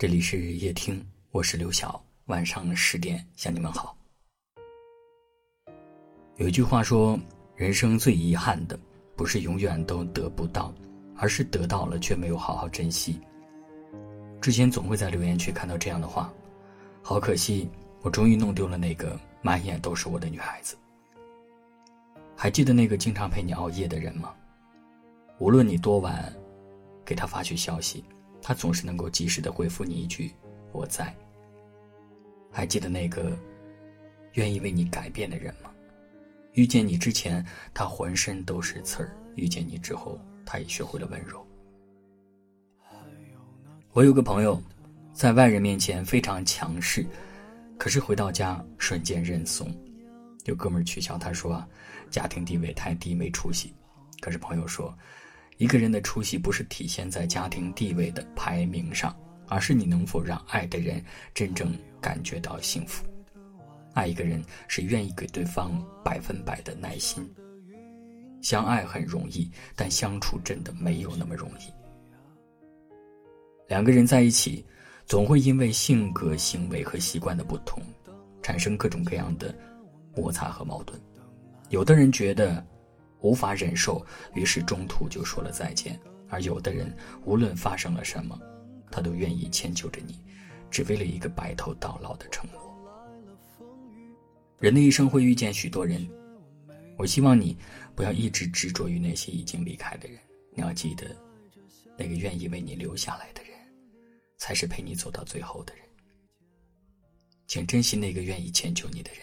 这里是夜听，我是刘晓。晚上十点向你们好。有一句话说，人生最遗憾的，不是永远都得不到，而是得到了却没有好好珍惜。之前总会在留言区看到这样的话，好可惜，我终于弄丢了那个满眼都是我的女孩子。还记得那个经常陪你熬夜的人吗？无论你多晚，给他发去消息。他总是能够及时的回复你一句“我在”。还记得那个愿意为你改变的人吗？遇见你之前，他浑身都是刺儿；遇见你之后，他也学会了温柔。我有个朋友，在外人面前非常强势，可是回到家瞬间认怂。有哥们儿取笑他说：“家庭地位太低，没出息。”可是朋友说。一个人的出息不是体现在家庭地位的排名上，而是你能否让爱的人真正感觉到幸福。爱一个人是愿意给对方百分百的耐心。相爱很容易，但相处真的没有那么容易。两个人在一起，总会因为性格、行为和习惯的不同，产生各种各样的摩擦和矛盾。有的人觉得。无法忍受，于是中途就说了再见。而有的人，无论发生了什么，他都愿意迁就着你，只为了一个白头到老的承诺。人的一生会遇见许多人，我希望你不要一直执着于那些已经离开的人。你要记得，那个愿意为你留下来的人，才是陪你走到最后的人。请珍惜那个愿意迁就你的人，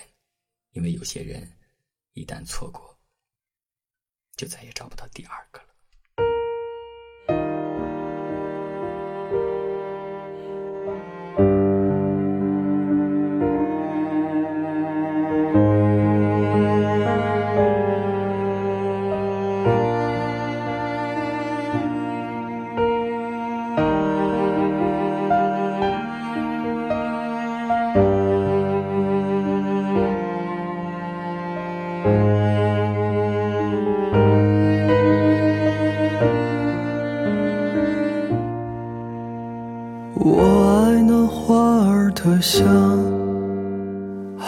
因为有些人，一旦错过。就再也找不到第二个了。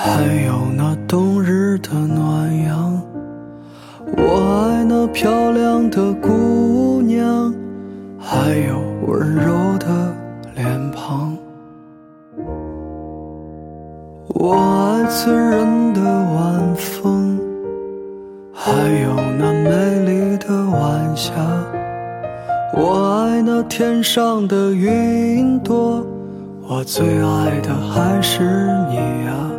还有那冬日的暖阳。我爱那漂亮的姑娘，还有温柔的脸庞。我爱醉人的晚风，还有那美丽的晚霞。我爱那天上的云朵。我最爱的还是你呀！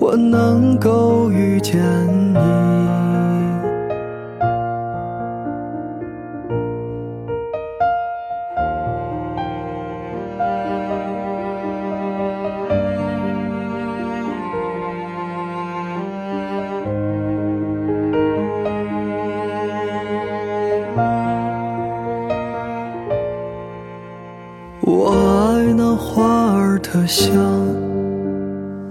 我能够遇见你。我爱那花儿的香，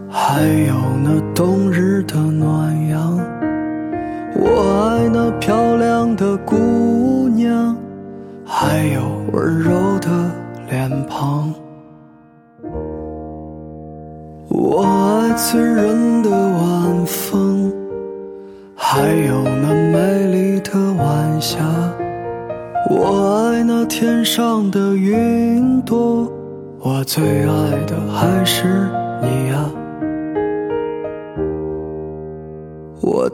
还有那冬日的暖阳。我爱那漂亮的姑娘，还有温柔的脸庞。我爱醉人的晚风，还有那美丽的晚霞。我爱那天上的云朵，我最爱的还是你呀。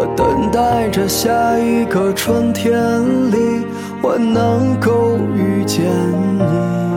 我等待着下一个春天里，我能够遇见你。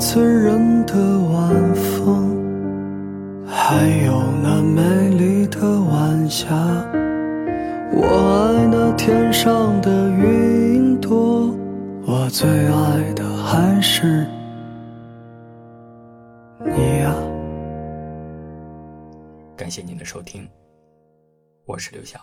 醉人的晚风，还有那美丽的晚霞。我爱那天上的云朵，我最爱的还是你啊！感谢您的收听，我是刘晓。